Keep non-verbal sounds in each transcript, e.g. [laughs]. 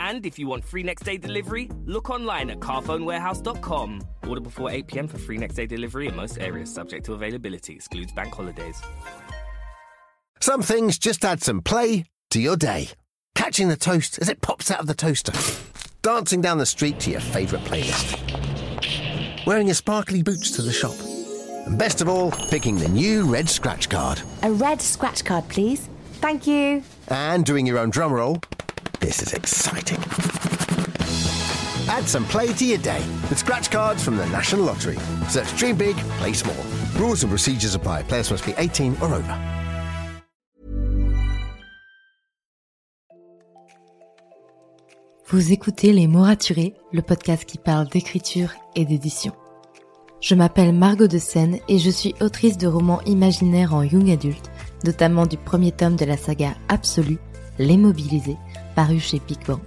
And if you want free next day delivery, look online at carphonewarehouse.com. Order before 8 pm for free next day delivery in most areas, subject to availability, excludes bank holidays. Some things just add some play to your day. Catching the toast as it pops out of the toaster. Dancing down the street to your favourite playlist. Wearing your sparkly boots to the shop. And best of all, picking the new red scratch card. A red scratch card, please. Thank you. And doing your own drum roll. This is exciting. Add some play to your day with scratch cards from the National Lottery. Search Dream Big, Play Small. Rules and procedures apply. Players must be 18 or over. Vous écoutez Les mots raturés, le podcast qui parle d'écriture et d'édition. Je m'appelle Margot de Seine et je suis autrice de romans imaginaires en young adulte, notamment du premier tome de la saga Absolue, Les Mobilisés, paru chez Big Bang.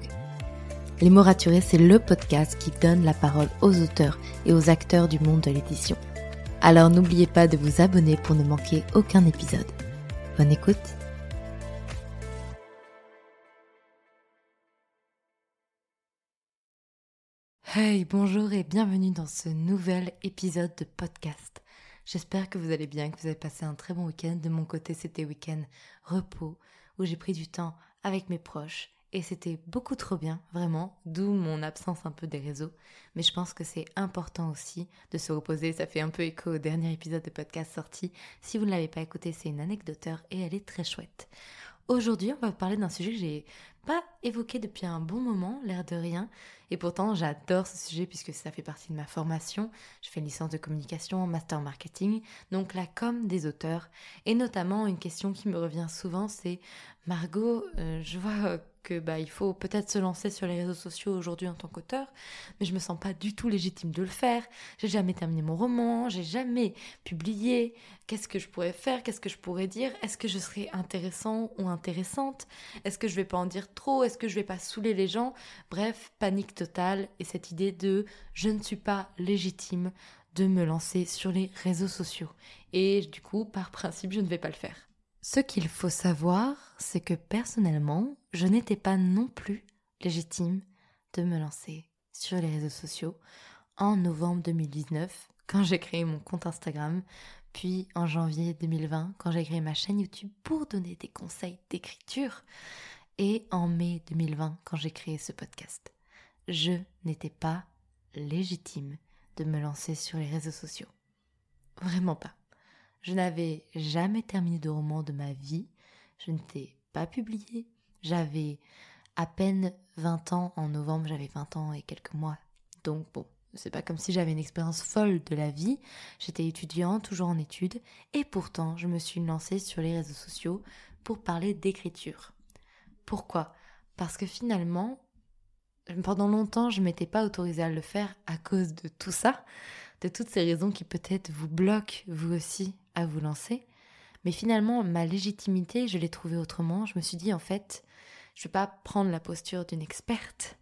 Les mots raturés, c'est le podcast qui donne la parole aux auteurs et aux acteurs du monde de l'édition. Alors n'oubliez pas de vous abonner pour ne manquer aucun épisode. Bonne écoute Hey, bonjour et bienvenue dans ce nouvel épisode de podcast. J'espère que vous allez bien, que vous avez passé un très bon week-end. De mon côté, c'était week-end repos, où j'ai pris du temps avec mes proches. Et c'était beaucoup trop bien, vraiment, d'où mon absence un peu des réseaux. Mais je pense que c'est important aussi de se reposer. Ça fait un peu écho au dernier épisode de podcast sorti. Si vous ne l'avez pas écouté, c'est une anecdoteur et elle est très chouette. Aujourd'hui, on va parler d'un sujet que j'ai pas évoqué depuis un bon moment, l'air de rien. Et pourtant, j'adore ce sujet puisque ça fait partie de ma formation. Je fais une licence de communication, master marketing, donc la com des auteurs. Et notamment, une question qui me revient souvent, c'est Margot, euh, je vois que bah il faut peut-être se lancer sur les réseaux sociaux aujourd'hui en tant qu'auteur, mais je me sens pas du tout légitime de le faire. J'ai jamais terminé mon roman, j'ai jamais publié. Qu'est-ce que je pourrais faire? Qu'est-ce que je pourrais dire? Est-ce que je serais intéressant ou intéressante? Est-ce que je vais pas en dire trop? Est-ce que je vais pas saouler les gens? Bref, panique totale et cette idée de je ne suis pas légitime de me lancer sur les réseaux sociaux. Et du coup, par principe, je ne vais pas le faire. Ce qu'il faut savoir, c'est que personnellement, je n'étais pas non plus légitime de me lancer sur les réseaux sociaux en novembre 2019 quand j'ai créé mon compte Instagram, puis en janvier 2020 quand j'ai créé ma chaîne YouTube pour donner des conseils d'écriture, et en mai 2020 quand j'ai créé ce podcast. Je n'étais pas légitime de me lancer sur les réseaux sociaux. Vraiment pas. Je n'avais jamais terminé de roman de ma vie. Je n'étais pas publié. J'avais à peine 20 ans. En novembre, j'avais 20 ans et quelques mois. Donc bon, c'est pas comme si j'avais une expérience folle de la vie. J'étais étudiante, toujours en études. Et pourtant, je me suis lancée sur les réseaux sociaux pour parler d'écriture. Pourquoi? Parce que finalement, pendant longtemps, je m'étais pas autorisée à le faire à cause de tout ça, de toutes ces raisons qui peut-être vous bloquent, vous aussi, à vous lancer. Mais finalement, ma légitimité, je l'ai trouvée autrement. Je me suis dit, en fait, je ne vais pas prendre la posture d'une experte,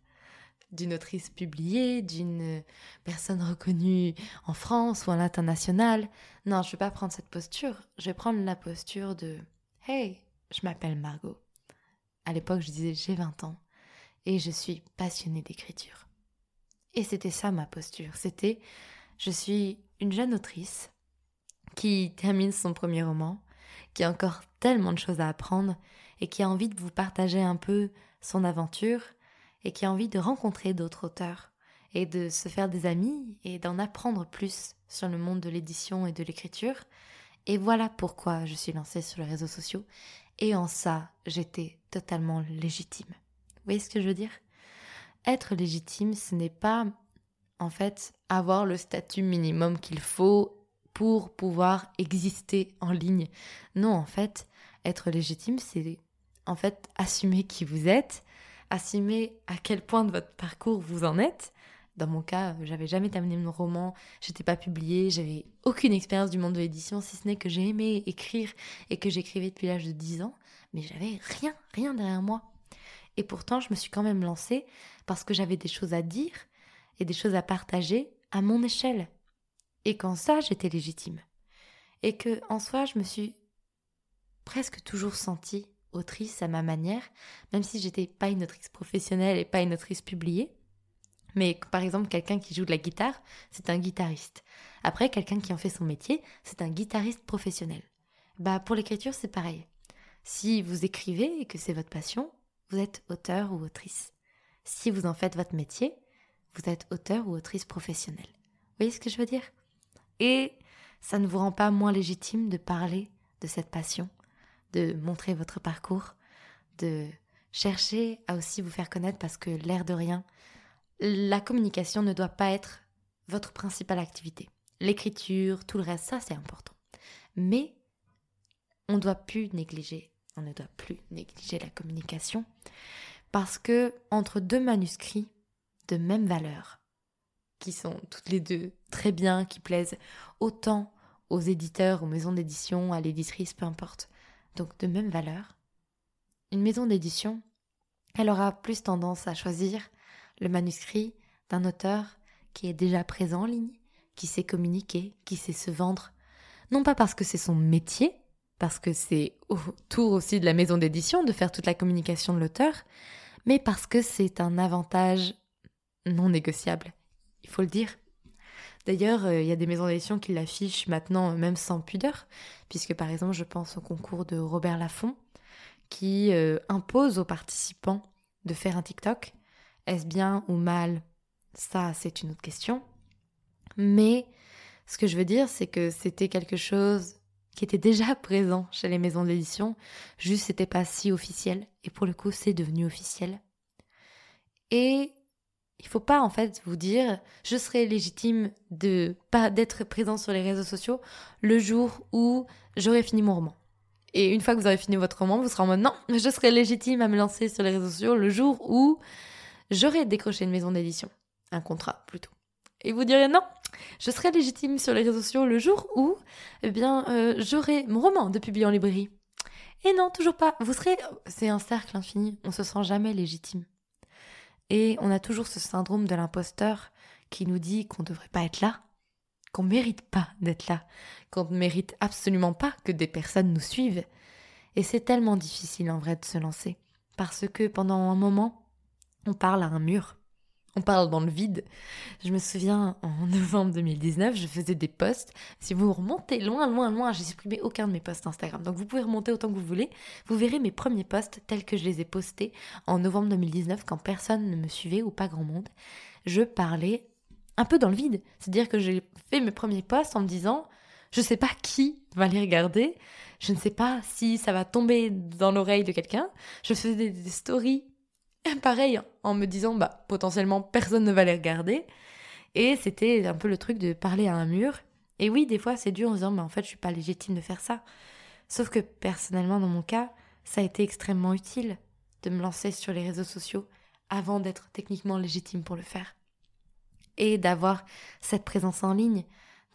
d'une autrice publiée, d'une personne reconnue en France ou à l'international. Non, je ne vais pas prendre cette posture. Je vais prendre la posture de Hey, je m'appelle Margot. À l'époque, je disais j'ai 20 ans et je suis passionnée d'écriture. Et c'était ça ma posture. C'était je suis une jeune autrice qui termine son premier roman, qui a encore tellement de choses à apprendre et qui a envie de vous partager un peu son aventure et qui a envie de rencontrer d'autres auteurs et de se faire des amis et d'en apprendre plus sur le monde de l'édition et de l'écriture. Et voilà pourquoi je suis lancée sur les réseaux sociaux. Et en ça, j'étais totalement légitime. Vous voyez ce que je veux dire? Être légitime, ce n'est pas en fait avoir le statut minimum qu'il faut pour pouvoir exister en ligne. Non, en fait, être légitime, c'est en fait assumer qui vous êtes, assumer à quel point de votre parcours vous en êtes. Dans mon cas, j'avais jamais terminé mon roman, j'étais pas publiée, j'avais aucune expérience du monde de l'édition, si ce n'est que j'ai aimé écrire et que j'écrivais depuis l'âge de 10 ans, mais j'avais rien, rien derrière moi. Et pourtant, je me suis quand même lancée parce que j'avais des choses à dire et des choses à partager à mon échelle. Et qu'en ça, j'étais légitime. Et que, en soi, je me suis presque toujours sentie autrice à ma manière, même si j'étais pas une autrice professionnelle et pas une autrice publiée. Mais par exemple, quelqu'un qui joue de la guitare, c'est un guitariste. Après, quelqu'un qui en fait son métier, c'est un guitariste professionnel. Bah pour l'écriture, c'est pareil. Si vous écrivez et que c'est votre passion, vous êtes auteur ou autrice. Si vous en faites votre métier, vous êtes auteur ou autrice professionnelle. Vous voyez ce que je veux dire? Et ça ne vous rend pas moins légitime de parler de cette passion, de montrer votre parcours, de chercher à aussi vous faire connaître parce que l'air de rien, la communication ne doit pas être votre principale activité. L'écriture, tout le reste, ça c'est important. Mais on ne doit plus négliger, on ne doit plus négliger la communication parce que entre deux manuscrits de même valeur, qui sont toutes les deux très bien, qui plaisent autant aux éditeurs, aux maisons d'édition, à l'éditrice, peu importe, donc de même valeur, une maison d'édition, elle aura plus tendance à choisir le manuscrit d'un auteur qui est déjà présent en ligne, qui sait communiquer, qui sait se vendre, non pas parce que c'est son métier, parce que c'est autour aussi de la maison d'édition de faire toute la communication de l'auteur, mais parce que c'est un avantage non négociable, il faut le dire. D'ailleurs, euh, il y a des maisons d'édition qui l'affichent maintenant même sans pudeur, puisque par exemple je pense au concours de Robert Laffont, qui euh, impose aux participants de faire un TikTok. Est-ce bien ou mal? Ça, c'est une autre question. Mais ce que je veux dire, c'est que c'était quelque chose qui était déjà [laughs] présent chez les maisons d'édition, juste c'était pas si officiel, et pour le coup c'est devenu officiel. Et il faut pas en fait vous dire je serai légitime de pas d'être présent sur les réseaux sociaux le jour où j'aurai fini mon roman. Et une fois que vous aurez fini votre roman, vous serez en mode non, je serai légitime à me lancer sur les réseaux sociaux le jour où j'aurai décroché une maison d'édition, un contrat plutôt. Et vous direz non, je serai légitime sur les réseaux sociaux le jour où eh bien euh, j'aurai mon roman de publier en librairie. Et non, toujours pas. Vous serez c'est un cercle infini, on se sent jamais légitime. Et on a toujours ce syndrome de l'imposteur qui nous dit qu'on ne devrait pas être là, qu'on ne mérite pas d'être là, qu'on ne mérite absolument pas que des personnes nous suivent. Et c'est tellement difficile en vrai de se lancer, parce que pendant un moment, on parle à un mur, on parle dans le vide. Je me souviens, en [laughs] novembre 2019, je faisais des posts. Si vous remontez loin, loin, loin, j'ai supprimé aucun de mes posts Instagram. Donc vous pouvez remonter autant que vous voulez. Vous verrez mes premiers posts tels que je les ai postés en novembre 2019 quand personne ne me suivait ou pas grand monde. Je parlais un peu dans le vide. C'est-à-dire que j'ai fait mes premiers posts en me disant, je ne sais pas qui va les regarder. Je ne sais pas si ça va tomber dans l'oreille de quelqu'un. Je faisais des stories [laughs] pareil, en me disant, bah, potentiellement, personne ne va les regarder. Et c'était un peu le truc de parler à un mur. Et oui, des fois, c'est dur en disant, mais en fait, je suis pas légitime de faire ça. Sauf que personnellement, dans mon cas, ça a été extrêmement utile de me lancer sur les réseaux sociaux avant d'être techniquement légitime pour le faire. Et d'avoir cette présence en ligne,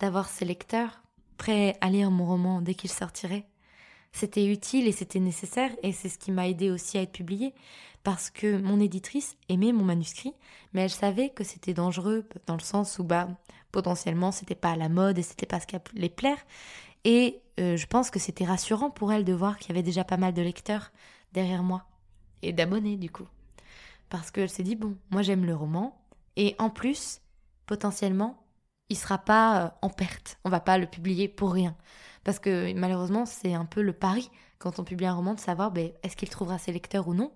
d'avoir ces lecteurs prêts à lire mon roman dès qu'il sortirait. C'était utile et c'était nécessaire et c'est ce qui m'a aidé aussi à être publié parce que mon éditrice aimait mon manuscrit, mais elle savait que c'était dangereux dans le sens où bah potentiellement c'était pas à la mode et c'était pas ce qui allait plaire. Et euh, je pense que c'était rassurant pour elle de voir qu'il y avait déjà pas mal de lecteurs derrière moi. Et d'abonnés du coup, parce qu'elle s'est dit bon, moi j'aime le roman et en plus potentiellement il sera pas euh, en perte, on va pas le publier pour rien, parce que malheureusement c'est un peu le pari quand on publie un roman de savoir ben, est-ce qu'il trouvera ses lecteurs ou non?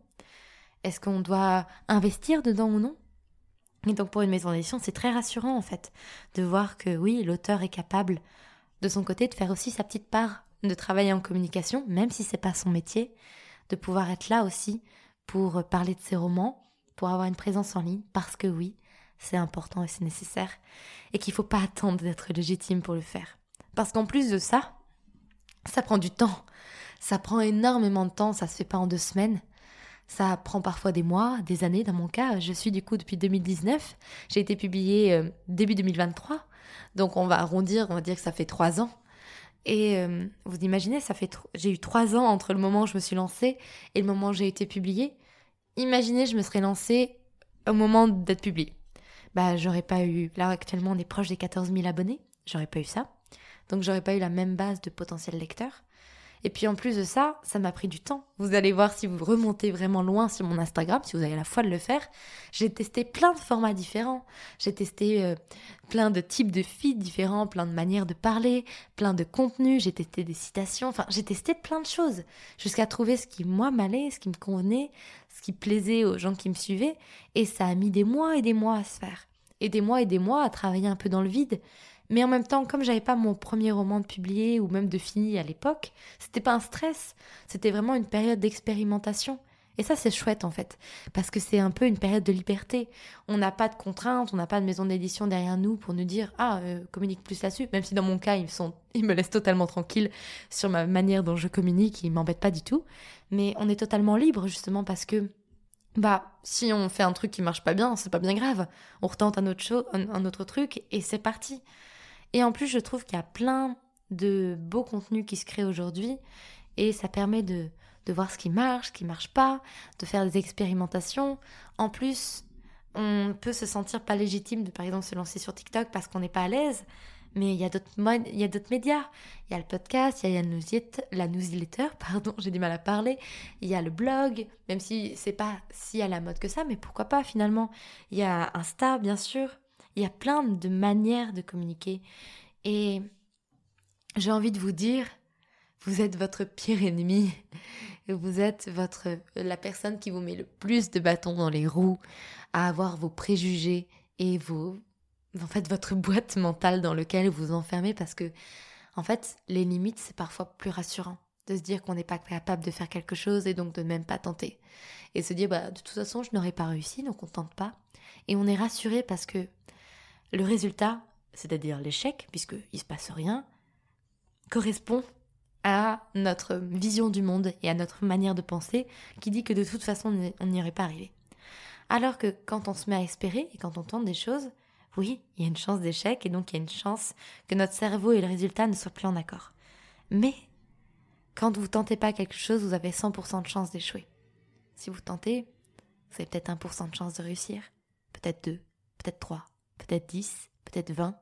Est-ce qu'on doit investir dedans ou non? Et donc pour une maison d'édition, c'est très rassurant en fait de voir que oui, l'auteur est capable de son côté de faire aussi sa petite part, de travailler en communication, même si c'est pas son métier, de pouvoir être là aussi pour parler de ses romans, pour avoir une présence en ligne, parce que oui, c'est important et c'est nécessaire, et qu'il faut pas attendre d'être légitime pour le faire. Parce qu'en plus de ça, ça prend du temps. Ça prend énormément de temps, ça se fait pas en deux semaines. Ça prend parfois des mois, des années. Dans mon cas, je suis du coup depuis 2019. J'ai été publiée euh, début 2023. Donc on va arrondir, on va dire que ça fait trois ans. Et euh, vous imaginez, ça fait j'ai eu trois ans entre le moment où je me suis lancée et le moment où j'ai été publiée. Imaginez, je me serais lancée au moment d'être publiée. Bah, j'aurais pas eu. Là, actuellement, on est proche des 14 000 abonnés. J'aurais pas eu ça. Donc, j'aurais pas eu la même base de potentiels lecteurs. Et puis en plus de ça, ça m'a pris du temps. Vous allez voir si vous remontez vraiment loin sur mon Instagram, si vous avez la foi de le faire. J'ai testé plein de formats différents. J'ai testé euh, plein de types de feeds différents, plein de manières de parler, plein de contenus. J'ai testé des citations. Enfin, j'ai testé plein de choses jusqu'à trouver ce qui moi m'allait, ce qui me convenait, ce qui plaisait aux gens qui me suivaient. Et ça a mis des mois et des mois à se faire. Et des mois et des mois à travailler un peu dans le vide. Mais en même temps, comme j'avais pas mon premier roman de publié ou même de fini à l'époque, c'était pas un stress. C'était vraiment une période d'expérimentation. Et ça, c'est chouette en fait, parce que c'est un peu une période de liberté. On n'a pas de contraintes, on n'a pas de maison d'édition derrière nous pour nous dire ah euh, communique plus là-dessus. Même si dans mon cas, ils sont, [laughs] ils me laissent totalement tranquille sur ma manière dont je communique, ils m'embêtent pas du tout. Mais on est totalement libre justement parce que bah si on fait un truc qui marche pas bien, c'est pas bien grave. On retente un autre, un autre truc et c'est parti. Et en plus, je trouve qu'il y a plein de beaux contenus qui se créent aujourd'hui et ça permet de, voir ce qui marche, ce qui marche pas, de faire des expérimentations. En plus, on peut se sentir pas légitime de par exemple se lancer sur TikTok parce qu'on n'est pas à l'aise. Mais il y a d'autres il y a d'autres médias. Il y a le podcast, il y a la newsletter, la newsletter [laughs] pardon, j'ai du mal à parler. Il y a le blog, même si c'est pas si à la mode que ça, mais pourquoi pas finalement. Il y a Insta, bien sûr. Il y a plein de manières de communiquer. Et j'ai envie de vous dire, vous êtes votre pire ennemi. [laughs] Vous êtes votre, la personne qui vous met le plus de bâtons dans les roues à avoir vos préjugés et vos, en fait, votre boîte mentale dans laquelle vous vous enfermez parce que, en fait, les limites, c'est parfois plus rassurant de se dire qu'on n'est pas capable de faire quelque chose et donc de même pas tenter. Et se dire, bah, de toute façon, je n'aurais pas réussi, donc on tente pas. Et on est rassuré parce que le résultat, c'est-à-dire l'échec, puisqu'il ne se passe rien, correspond à notre vision du monde et à notre manière de penser qui dit que de toute façon on n'y aurait pas arrivé. Alors que quand on se met à espérer et quand on tente des choses, oui, il y a une chance d'échec et donc il y a une chance que notre cerveau et le résultat ne soient plus en accord. Mais quand vous tentez pas quelque chose, vous avez 100% de chance d'échouer. Si vous tentez, vous avez peut-être 1% de chance de réussir, peut-être 2, peut-être 3, peut-être 10, peut-être 20,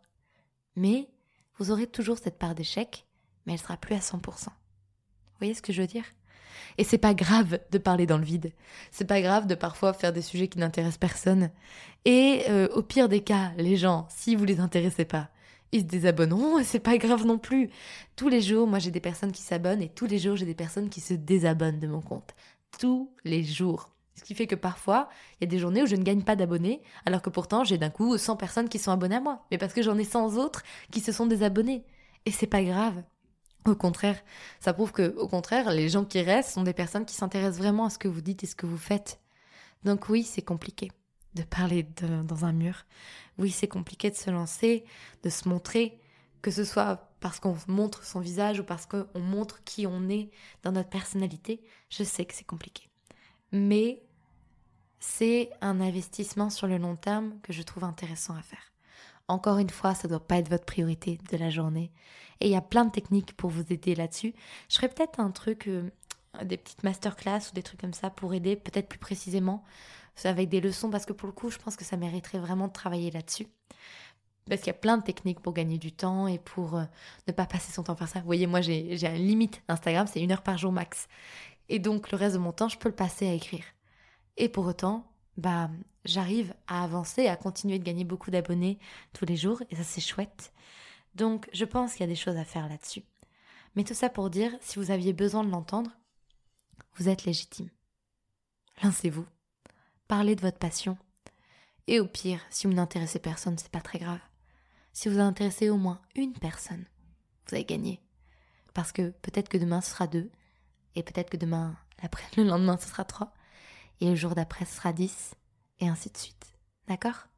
mais vous aurez toujours cette part d'échec, mais elle sera plus à 100%. Vous voyez ce que je veux dire? Et c'est pas grave de parler dans le vide. C'est pas grave de parfois faire des sujets qui n'intéressent personne. Et euh, au pire des cas, les gens, si vous les intéressez pas, ils se désabonneront et c'est pas grave non plus. Tous les jours, moi j'ai des personnes qui s'abonnent et tous les jours j'ai des personnes qui se désabonnent de mon compte. Tous les jours. Ce qui fait que parfois, il y a des journées où je ne gagne pas d'abonnés, alors que pourtant j'ai d'un coup 100 personnes qui sont abonnées à moi. Mais parce que j'en ai 100 autres qui se sont désabonnés. Et c'est pas grave. Au contraire, ça prouve que, au contraire, les gens qui restent sont des personnes qui s'intéressent vraiment à ce que vous dites et ce que vous faites. Donc oui, c'est compliqué de parler dans un mur. Oui, c'est compliqué de se lancer, de se montrer, que ce soit parce qu'on montre son visage ou parce qu'on montre qui on est dans notre personnalité. Je sais que c'est compliqué. Mais c'est un investissement sur le long terme que je trouve intéressant à faire. Encore une fois, ça ne doit pas être votre priorité de la journée. Et il y a plein de techniques pour vous aider là-dessus. Je ferai peut-être un truc, euh, des petites masterclass ou des trucs comme ça pour aider peut-être plus précisément avec des leçons parce que pour le coup, je pense que ça mériterait vraiment de travailler là-dessus. Parce qu'il y a plein de techniques pour gagner du temps et pour euh, ne pas passer son temps à faire ça. Vous voyez, moi j'ai une limite Instagram, c'est une heure par jour max. Et donc le reste de mon temps, je peux le passer à écrire. Et pour autant, bah, j'arrive à avancer, à continuer de gagner beaucoup d'abonnés tous les jours, et ça c'est chouette. Donc je pense qu'il y a des choses à faire là-dessus. Mais tout ça pour dire, si vous aviez besoin de l'entendre, vous êtes légitime. Lancez-vous. Parlez de votre passion. Et au pire, si vous n'intéressez personne, c'est pas très grave. Si vous intéressez au moins une personne, vous avez gagné. Parce que peut-être que demain ce sera deux, et peut-être que demain, après, [laughs] le lendemain, ce sera trois, et le jour d'après, sera dix, et ainsi de suite. D'accord?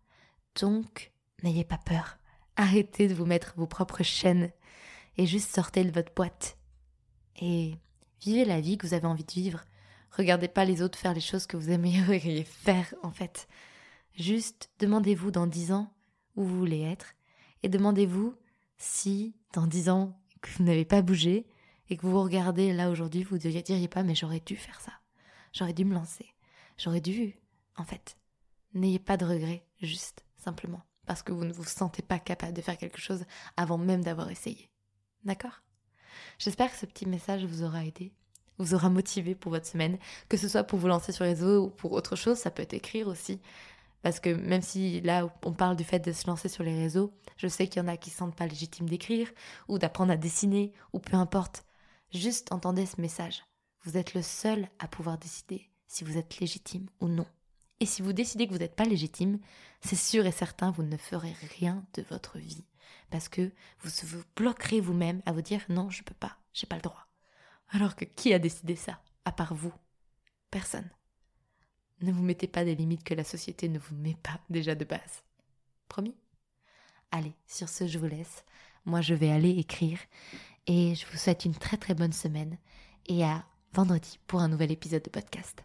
Donc, n'ayez pas peur. Arrêtez de vous mettre vos propres chaînes et juste sortez de votre boîte. Et vivez la vie que vous avez envie de vivre. Regardez pas les autres faire les choses que vous aimeriez [laughs] faire, en fait. Juste demandez-vous dans dix ans où vous voulez être et demandez-vous si dans dix ans que vous n'avez pas bougé et que vous vous regardez là aujourd'hui, vous ne diriez pas mais j'aurais dû faire ça. J'aurais dû me lancer. J'aurais dû, en fait. N'ayez pas de regrets, juste, simplement, parce que vous ne vous sentez pas capable de faire quelque chose avant même d'avoir essayé. D'accord? J'espère que ce petit message vous aura aidé, vous aura motivé pour votre semaine, que ce soit pour vous lancer sur les réseaux ou pour autre chose, ça peut être écrire aussi. Parce que même si là on parle du fait de se lancer sur les réseaux, je sais qu'il y en a qui ne sentent pas légitimes d'écrire ou d'apprendre à dessiner ou peu importe. Juste entendez ce message. Vous êtes le seul à pouvoir décider si vous êtes légitime ou non. Et si vous décidez que vous n'êtes pas légitime, c'est sûr et certain, vous ne ferez rien de votre vie. Parce que vous vous bloquerez vous-même à vous dire non, je peux pas, j'ai pas le droit. Alors que qui a décidé ça, à part vous? Personne. Ne vous mettez pas des limites que la société ne vous met pas déjà de base. Promis? Allez, sur ce, je vous laisse. Moi, je vais aller écrire et je vous souhaite une très très bonne semaine et à vendredi pour un nouvel épisode de podcast.